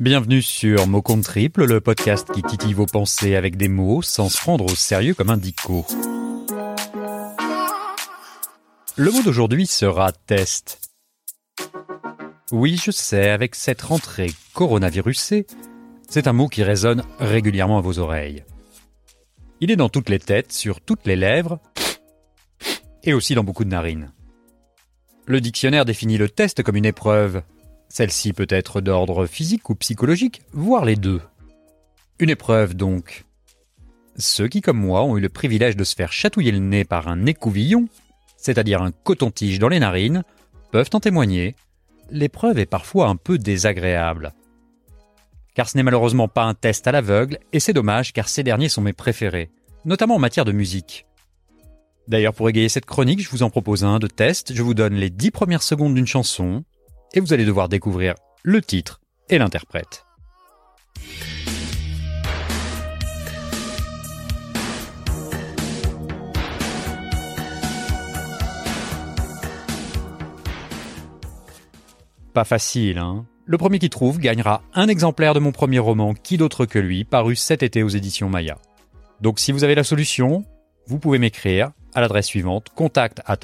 Bienvenue sur Mot Compte Triple, le podcast qui titille vos pensées avec des mots sans se prendre au sérieux comme un dico. Le mot d'aujourd'hui sera test. Oui, je sais, avec cette rentrée coronavirusée, c'est un mot qui résonne régulièrement à vos oreilles. Il est dans toutes les têtes, sur toutes les lèvres, et aussi dans beaucoup de narines. Le dictionnaire définit le test comme une épreuve. Celle-ci peut être d'ordre physique ou psychologique, voire les deux. Une épreuve donc. Ceux qui, comme moi, ont eu le privilège de se faire chatouiller le nez par un écouvillon, c'est-à-dire un coton-tige dans les narines, peuvent en témoigner. L'épreuve est parfois un peu désagréable. Car ce n'est malheureusement pas un test à l'aveugle, et c'est dommage car ces derniers sont mes préférés, notamment en matière de musique. D'ailleurs, pour égayer cette chronique, je vous en propose un de test. Je vous donne les 10 premières secondes d'une chanson et vous allez devoir découvrir le titre et l'interprète. Pas facile, hein Le premier qui trouve gagnera un exemplaire de mon premier roman, Qui d'autre que lui, paru cet été aux éditions Maya. Donc si vous avez la solution, vous pouvez m'écrire à l'adresse suivante contact at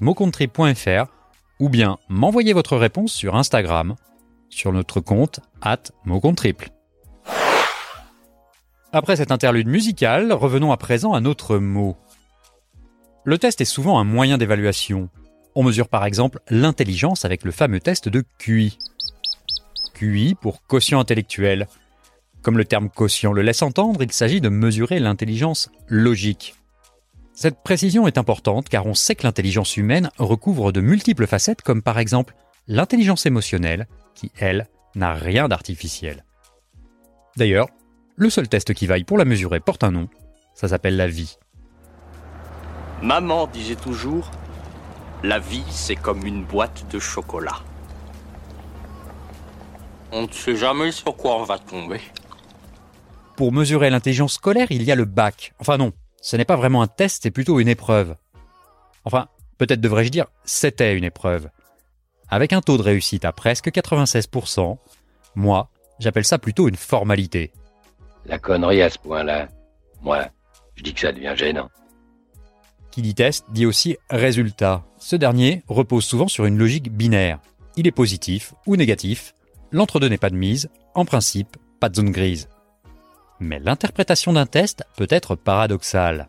ou bien m'envoyer votre réponse sur Instagram sur notre compte at Après cette interlude musicale, revenons à présent à notre mot. Le test est souvent un moyen d'évaluation. On mesure par exemple l'intelligence avec le fameux test de QI. QI pour quotient intellectuel. Comme le terme quotient le laisse entendre, il s'agit de mesurer l'intelligence logique. Cette précision est importante car on sait que l'intelligence humaine recouvre de multiples facettes comme par exemple l'intelligence émotionnelle qui, elle, n'a rien d'artificiel. D'ailleurs, le seul test qui vaille pour la mesurer porte un nom, ça s'appelle la vie. Maman disait toujours, la vie c'est comme une boîte de chocolat. On ne sait jamais sur quoi on va tomber. Pour mesurer l'intelligence scolaire, il y a le bac. Enfin non, ce n'est pas vraiment un test, c'est plutôt une épreuve. Enfin, peut-être devrais-je dire, c'était une épreuve. Avec un taux de réussite à presque 96%, moi, j'appelle ça plutôt une formalité. La connerie à ce point-là, moi, je dis que ça devient gênant. Qui dit test dit aussi résultat. Ce dernier repose souvent sur une logique binaire. Il est positif ou négatif, l'entre-deux n'est pas de mise, en principe, pas de zone grise. Mais l'interprétation d'un test peut être paradoxale.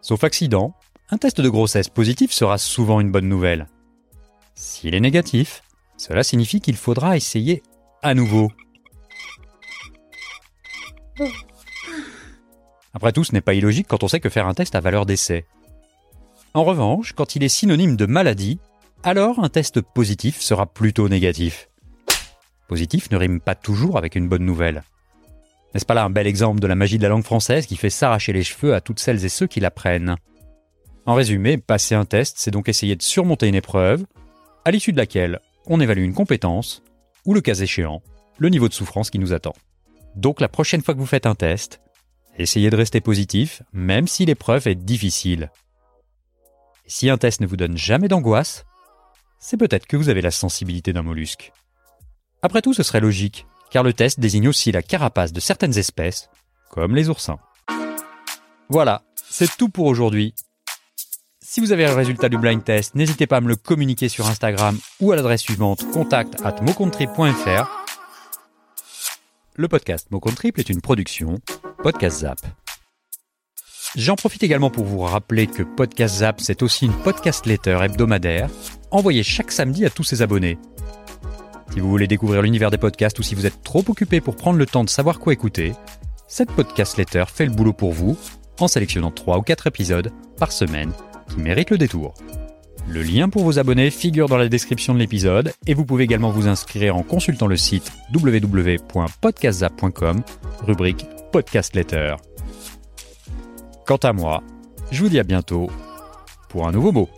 Sauf accident, un test de grossesse positif sera souvent une bonne nouvelle. S'il est négatif, cela signifie qu'il faudra essayer à nouveau. Après tout, ce n'est pas illogique quand on sait que faire un test a valeur d'essai. En revanche, quand il est synonyme de maladie, alors un test positif sera plutôt négatif. Positif ne rime pas toujours avec une bonne nouvelle. N'est-ce pas là un bel exemple de la magie de la langue française qui fait s'arracher les cheveux à toutes celles et ceux qui l'apprennent? En résumé, passer un test, c'est donc essayer de surmonter une épreuve, à l'issue de laquelle on évalue une compétence, ou le cas échéant, le niveau de souffrance qui nous attend. Donc la prochaine fois que vous faites un test, essayez de rester positif, même si l'épreuve est difficile. Si un test ne vous donne jamais d'angoisse, c'est peut-être que vous avez la sensibilité d'un mollusque. Après tout, ce serait logique car le test désigne aussi la carapace de certaines espèces, comme les oursins. Voilà, c'est tout pour aujourd'hui. Si vous avez le résultat du blind test, n'hésitez pas à me le communiquer sur Instagram ou à l'adresse suivante contact at Le podcast Mot est une production Podcast Zap. J'en profite également pour vous rappeler que Podcast Zap, c'est aussi une podcast letter hebdomadaire envoyée chaque samedi à tous ses abonnés. Si vous voulez découvrir l'univers des podcasts ou si vous êtes trop occupé pour prendre le temps de savoir quoi écouter, cette podcast letter fait le boulot pour vous en sélectionnant 3 ou 4 épisodes par semaine qui méritent le détour. Le lien pour vous abonner figure dans la description de l'épisode et vous pouvez également vous inscrire en consultant le site www.podcastzap.com, rubrique Podcast Letter. Quant à moi, je vous dis à bientôt pour un nouveau mot.